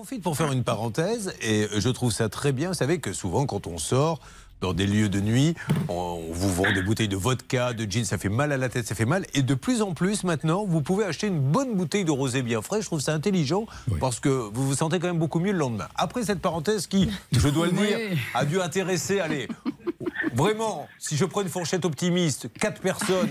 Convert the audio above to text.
profite pour faire une parenthèse et je trouve ça très bien. Vous savez que souvent, quand on sort, dans des lieux de nuit. On vous vend des bouteilles de vodka, de gin, ça fait mal à la tête, ça fait mal. Et de plus en plus maintenant, vous pouvez acheter une bonne bouteille de rosé bien frais. Je trouve ça intelligent parce que vous vous sentez quand même beaucoup mieux le lendemain. Après cette parenthèse qui, je dois le dire, a dû intéresser, allez, Vraiment, si je prends une fourchette optimiste, quatre personnes